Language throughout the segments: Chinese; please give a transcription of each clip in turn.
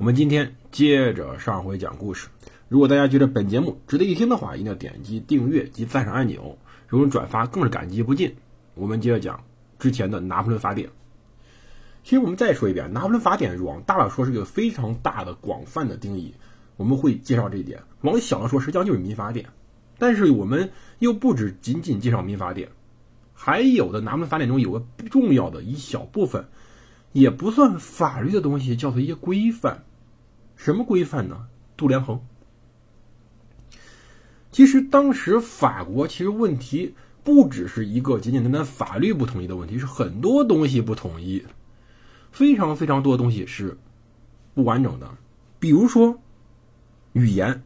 我们今天接着上回讲故事。如果大家觉得本节目值得一听的话，一定要点击订阅及赞赏按钮，如果转发更是感激不尽。我们接着讲之前的《拿破仑法典》。其实我们再说一遍，《拿破仑法典》往大了说是个非常大的、广泛的定义，我们会介绍这一点；往小了说，实际上就是民法典。但是我们又不止仅仅介绍民法典，还有的《拿破仑法典》中有个重要的一小部分，也不算法律的东西，叫做一些规范。什么规范呢？度量衡。其实当时法国其实问题不只是一个简简单单法律不统一的问题，是很多东西不统一。非常非常多东西是不完整的，比如说语言，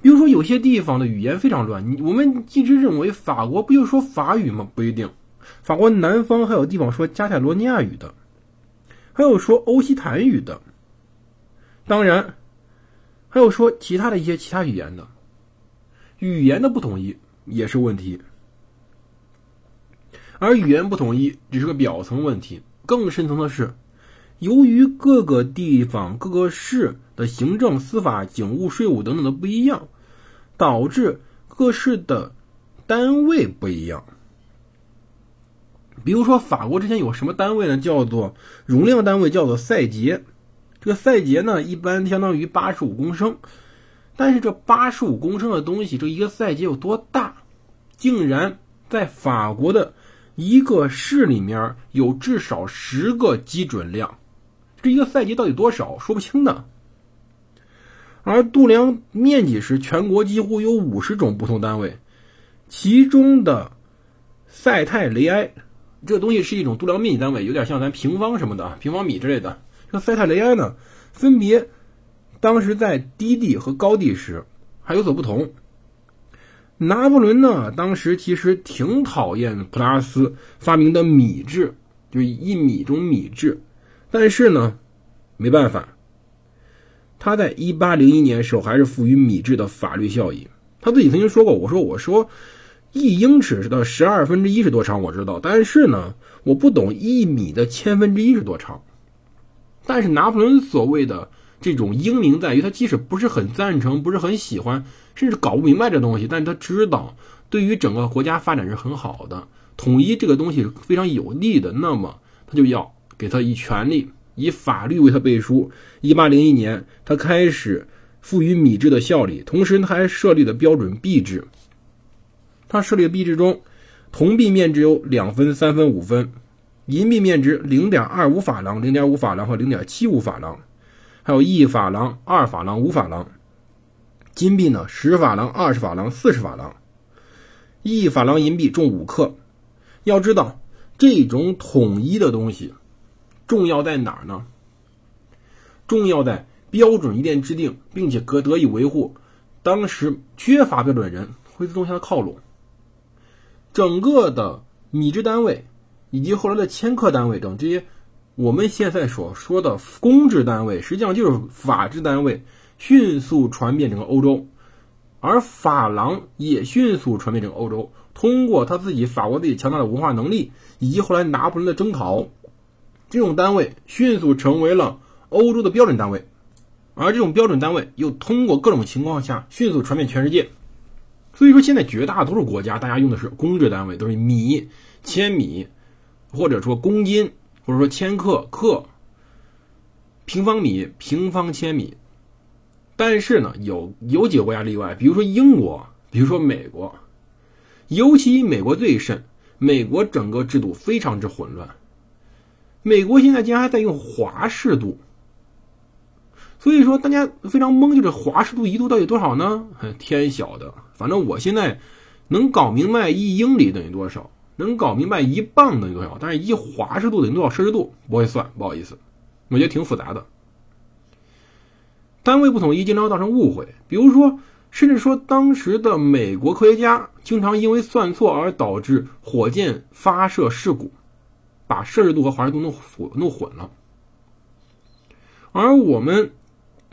比如说有些地方的语言非常乱。你我们一直认为法国不就说法语吗？不一定，法国南方还有地方说加泰罗尼亚语的，还有说欧西坦语的，当然还有说其他的一些其他语言的，语言的不统一也是问题。而语言不统一只是个表层问题，更深层的是，由于各个地方、各个市的行政、司法、警务、税务等等的不一样，导致各市的单位不一样。比如说，法国之前有什么单位呢？叫做容量单位，叫做赛节。这个赛节呢，一般相当于八十五公升。但是这八十五公升的东西，这一个赛节有多大？竟然在法国的。一个市里面有至少十个基准量，这一个赛季到底多少说不清的。而度量面积是全国几乎有五十种不同单位，其中的塞泰雷埃这个东西是一种度量面积单位，有点像咱平方什么的平方米之类的。这塞塔雷埃呢，分别当时在低地和高地时还有所不同。拿破仑呢，当时其实挺讨厌普拉斯发明的米制，就是一米中米制。但是呢，没办法，他在一八零一年时候还是赋予米制的法律效益。他自己曾经说过：“我说我说，一英尺的十二分之一是多长？我知道，但是呢，我不懂一米的千分之一是多长。”但是拿破仑所谓的。这种英明在于，他即使不是很赞成，不是很喜欢，甚至搞不明白这东西，但是他知道对于整个国家发展是很好的，统一这个东西是非常有利的。那么他就要给他以权利，以法律为他背书。一八零一年，他开始赋予米制的效力，同时他还设立了标准币制。他设立的币制中，铜币面值有两分、三分、五分，银币面值零点二五法郎、零点五法郎和零点七五法郎。还有一法郎、二法郎、五法郎，金币呢？十法郎、二十法郎、四十法郎。一法郎银币重五克。要知道，这种统一的东西重要在哪儿呢？重要在标准一旦制定，并且可得以维护。当时缺乏标准人会自动向他靠拢。整个的米制单位以及后来的千克单位等这些。我们现在所说的公制单位，实际上就是法制单位，迅速传遍整个欧洲，而法郎也迅速传遍整个欧洲。通过他自己法国自己强大的文化能力，以及后来拿破仑的征讨，这种单位迅速成为了欧洲的标准单位，而这种标准单位又通过各种情况下迅速传遍全世界。所以说，现在绝大多数国家大家用的是公制单位，都是米、千米，或者说公斤。或者说千克克，平方米平方千米，但是呢，有有几个国家例外，比如说英国，比如说美国，尤其美国最甚。美国整个制度非常之混乱，美国现在竟然还在用华氏度，所以说大家非常懵，就是华氏度一度到底多少呢？天晓得，反正我现在能搞明白一英里等于多少。能搞明白一磅等于多少，但是一华氏度等于多少摄氏度不会算，不好意思，我觉得挺复杂的。单位不统一经常造成误会，比如说，甚至说当时的美国科学家经常因为算错而导致火箭发射事故，把摄氏度和华氏度弄混弄混了。而我们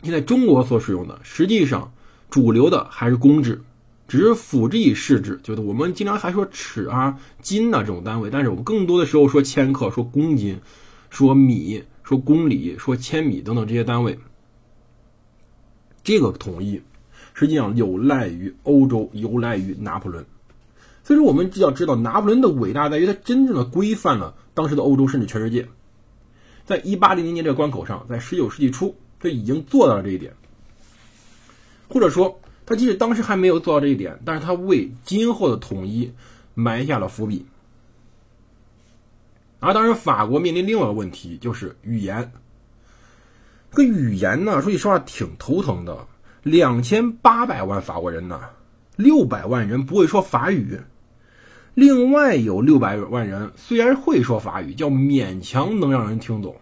现在中国所使用的，实际上主流的还是公制，只是辅之以市制，就是我们经常还说尺啊、斤呐这种单位，但是我们更多的时候说千克、说公斤、说米、说公里、说千米等等这些单位。这个统一实际上有赖于欧洲，有赖于拿破仑。所以说，我们要知道拿破仑的伟大在于他真正的规范了当时的欧洲，甚至全世界。在一八零零年这个关口上，在十九世纪初就已经做到了这一点，或者说，他即使当时还没有做到这一点，但是他为今后的统一埋下了伏笔。而当时，法国面临另外一个问题，就是语言。这个语言呢，说句实话挺头疼的。两千八百万法国人呢，六百万人不会说法语，另外有六百万人虽然会说法语，叫勉强能让人听懂。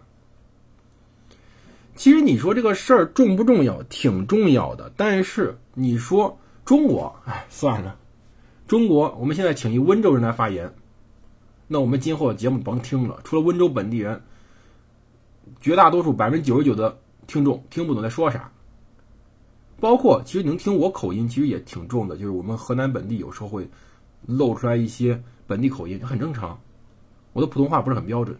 其实你说这个事儿重不重要？挺重要的。但是你说中国，哎，算了，中国我们现在请一温州人来发言，那我们今后的节目甭听了。除了温州本地人。绝大多数百分之九十九的听众听不懂在说啥，包括其实能听我口音，其实也挺重的。就是我们河南本地有时候会露出来一些本地口音，很正常。我的普通话不是很标准。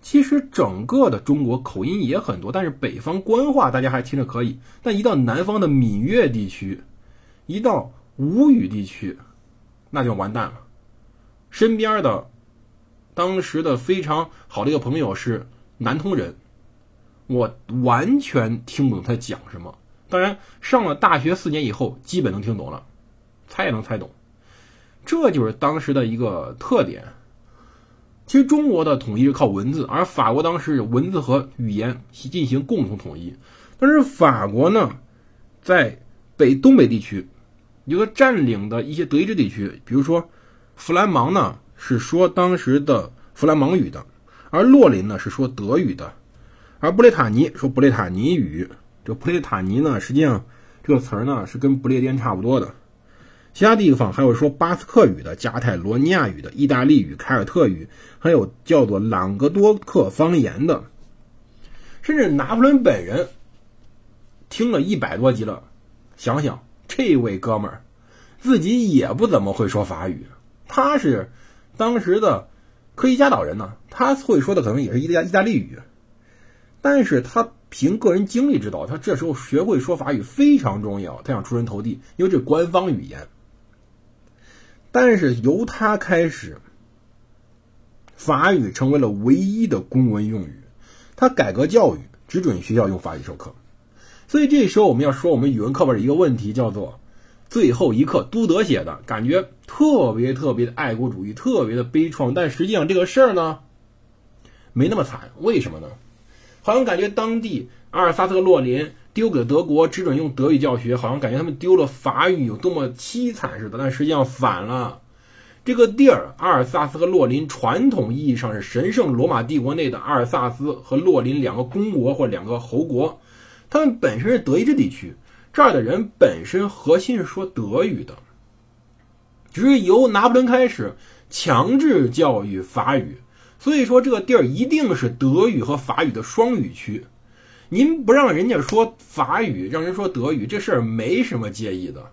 其实整个的中国口音也很多，但是北方官话大家还听着可以，但一到南方的闽粤地区，一到吴语地区，那就完蛋了。身边的当时的非常好的一个朋友是。南通人，我完全听不懂他讲什么。当然，上了大学四年以后，基本能听懂了，猜也能猜懂。这就是当时的一个特点。其实中国的统一是靠文字，而法国当时文字和语言进行共同统一。但是法国呢，在北东北地区，有个占领的一些德意志地区，比如说弗兰芒呢，是说当时的弗兰芒语的。而洛林呢是说德语的，而布列塔尼说布列塔尼语。这布列塔尼呢，实际上这个词儿呢是跟不列颠差不多的。其他地方还有说巴斯克语的、加泰罗尼亚语的、意大利语、凯尔特语，还有叫做朗格多克方言的。甚至拿破仑本人听了一百多集了，想想这位哥们儿自己也不怎么会说法语，他是当时的。科伊加岛人呢，他会说的可能也是意大意大利语，但是他凭个人经历知道，他这时候学会说法语非常重要，他想出人头地，因为这官方语言。但是由他开始，法语成为了唯一的公文用语，他改革教育，只准学校用法语授课，所以这时候我们要说我们语文课本的一个问题，叫做。最后一刻，都德写的感觉特别特别的爱国主义，特别的悲怆。但实际上这个事儿呢，没那么惨。为什么呢？好像感觉当地阿尔萨斯洛林丢给德国，只准用德语教学，好像感觉他们丢了法语有多么凄惨似的。但实际上反了，这个地儿阿尔萨斯和洛林传统意义上是神圣罗马帝国内的阿尔萨斯和洛林两个公国或两个侯国，他们本身是德意志地区。这儿的人本身核心是说德语的，只是由拿破仑开始强制教育法语，所以说这个地儿一定是德语和法语的双语区。您不让人家说法语，让人说德语，这事儿没什么介意的。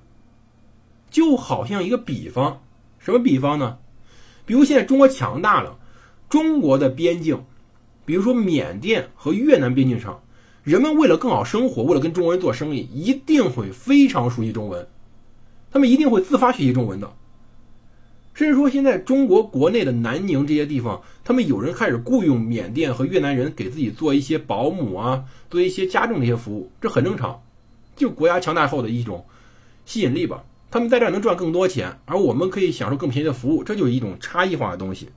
就好像一个比方，什么比方呢？比如现在中国强大了，中国的边境，比如说缅甸和越南边境上。人们为了更好生活，为了跟中国人做生意，一定会非常熟悉中文，他们一定会自发学习中文的。甚至说，现在中国国内的南宁这些地方，他们有人开始雇佣缅甸和越南人给自己做一些保姆啊，做一些家政的一些服务，这很正常，就国家强大后的一种吸引力吧。他们在这儿能赚更多钱，而我们可以享受更便宜的服务，这就是一种差异化的东西。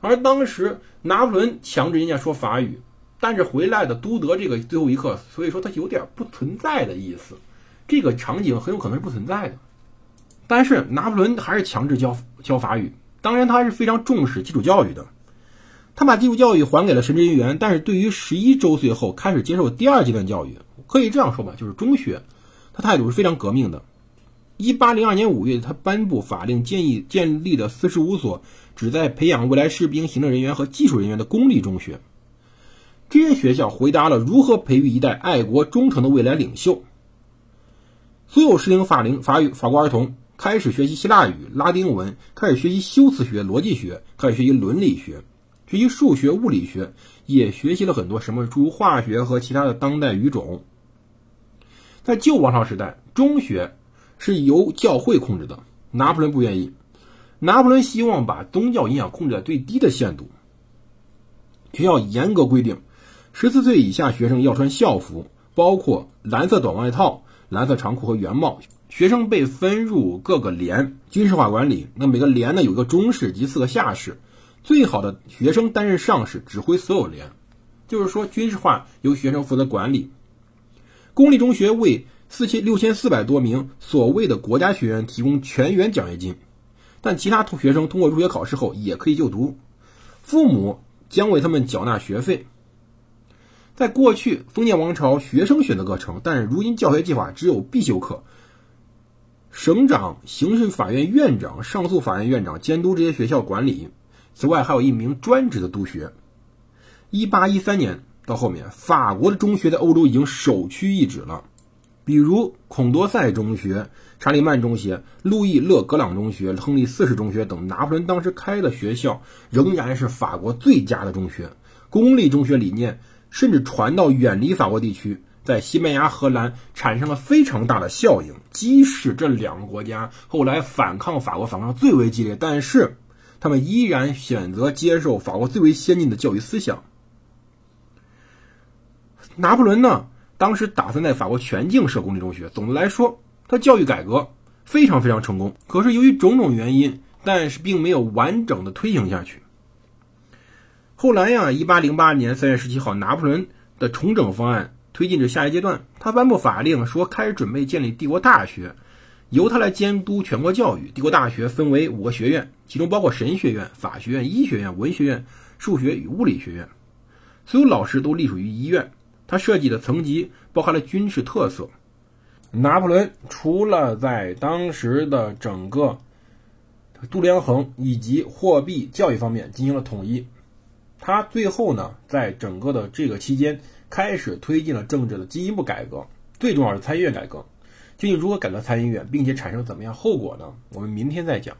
而当时拿破仑强制人家说法语。但是回来的都德这个最后一刻，所以说它有点不存在的意思，这个场景很有可能是不存在的。但是拿破仑还是强制教教法语，当然他是非常重视基础教育的，他把基础教育还给了神职人员，但是对于十一周岁后开始接受第二阶段教育，可以这样说吧，就是中学，他态度是非常革命的。一八零二年五月，他颁布法令，建议建立的四十五所旨在培养未来士兵、行政人员和技术人员的公立中学。这些学校回答了如何培育一代爱国忠诚的未来领袖。所有适龄法龄法语法国儿童开始学习希腊语、拉丁文，开始学习修辞学、逻辑学，开始学习伦理学，学习数学、物理学，也学习了很多什么诸如化学和其他的当代语种。在旧王朝时代，中学。是由教会控制的，拿破仑不愿意。拿破仑希望把宗教影响控制在最低的限度。学校严格规定，十四岁以下学生要穿校服，包括蓝色短外套、蓝色长裤和圆帽。学生被分入各个连，军事化管理。那每个连呢有一个中士及四个下士，最好的学生担任上士，指挥所有连。就是说，军事化由学生负责管理。公立中学为。四千六千四百多名所谓的国家学员提供全员奖学金，但其他同学生通过入学考试后也可以就读，父母将为他们缴纳学费。在过去封建王朝，学生选择课程，但是如今教学计划只有必修课。省长、刑事法院院长、上诉法院院长监督这些学校管理，此外还有一名专职的督学。一八一三年到后面，法国的中学在欧洲已经首屈一指了。比如孔多塞中学、查理曼中学、路易勒格朗中学、亨利四世中学等，拿破仑当时开的学校仍然是法国最佳的中学。公立中学理念甚至传到远离法国地区，在西班牙、荷兰产生了非常大的效应。即使这两个国家后来反抗法国反抗最为激烈，但是他们依然选择接受法国最为先进的教育思想。拿破仑呢？当时打算在法国全境设公立中学。总的来说，他教育改革非常非常成功。可是由于种种原因，但是并没有完整的推行下去。后来呀，一八零八年三月十七号，拿破仑的重整方案推进至下一阶段，他颁布法令说开始准备建立帝国大学，由他来监督全国教育。帝国大学分为五个学院，其中包括神学院、法学院、医学院、文学院、数学与物理学院，所有老师都隶属于医院。他设计的层级包含了军事特色。拿破仑除了在当时的整个度量衡以及货币教育方面进行了统一，他最后呢，在整个的这个期间开始推进了政治的进一步改革，最重要是参议院改革。究竟如何改革参议院，并且产生怎么样后果呢？我们明天再讲。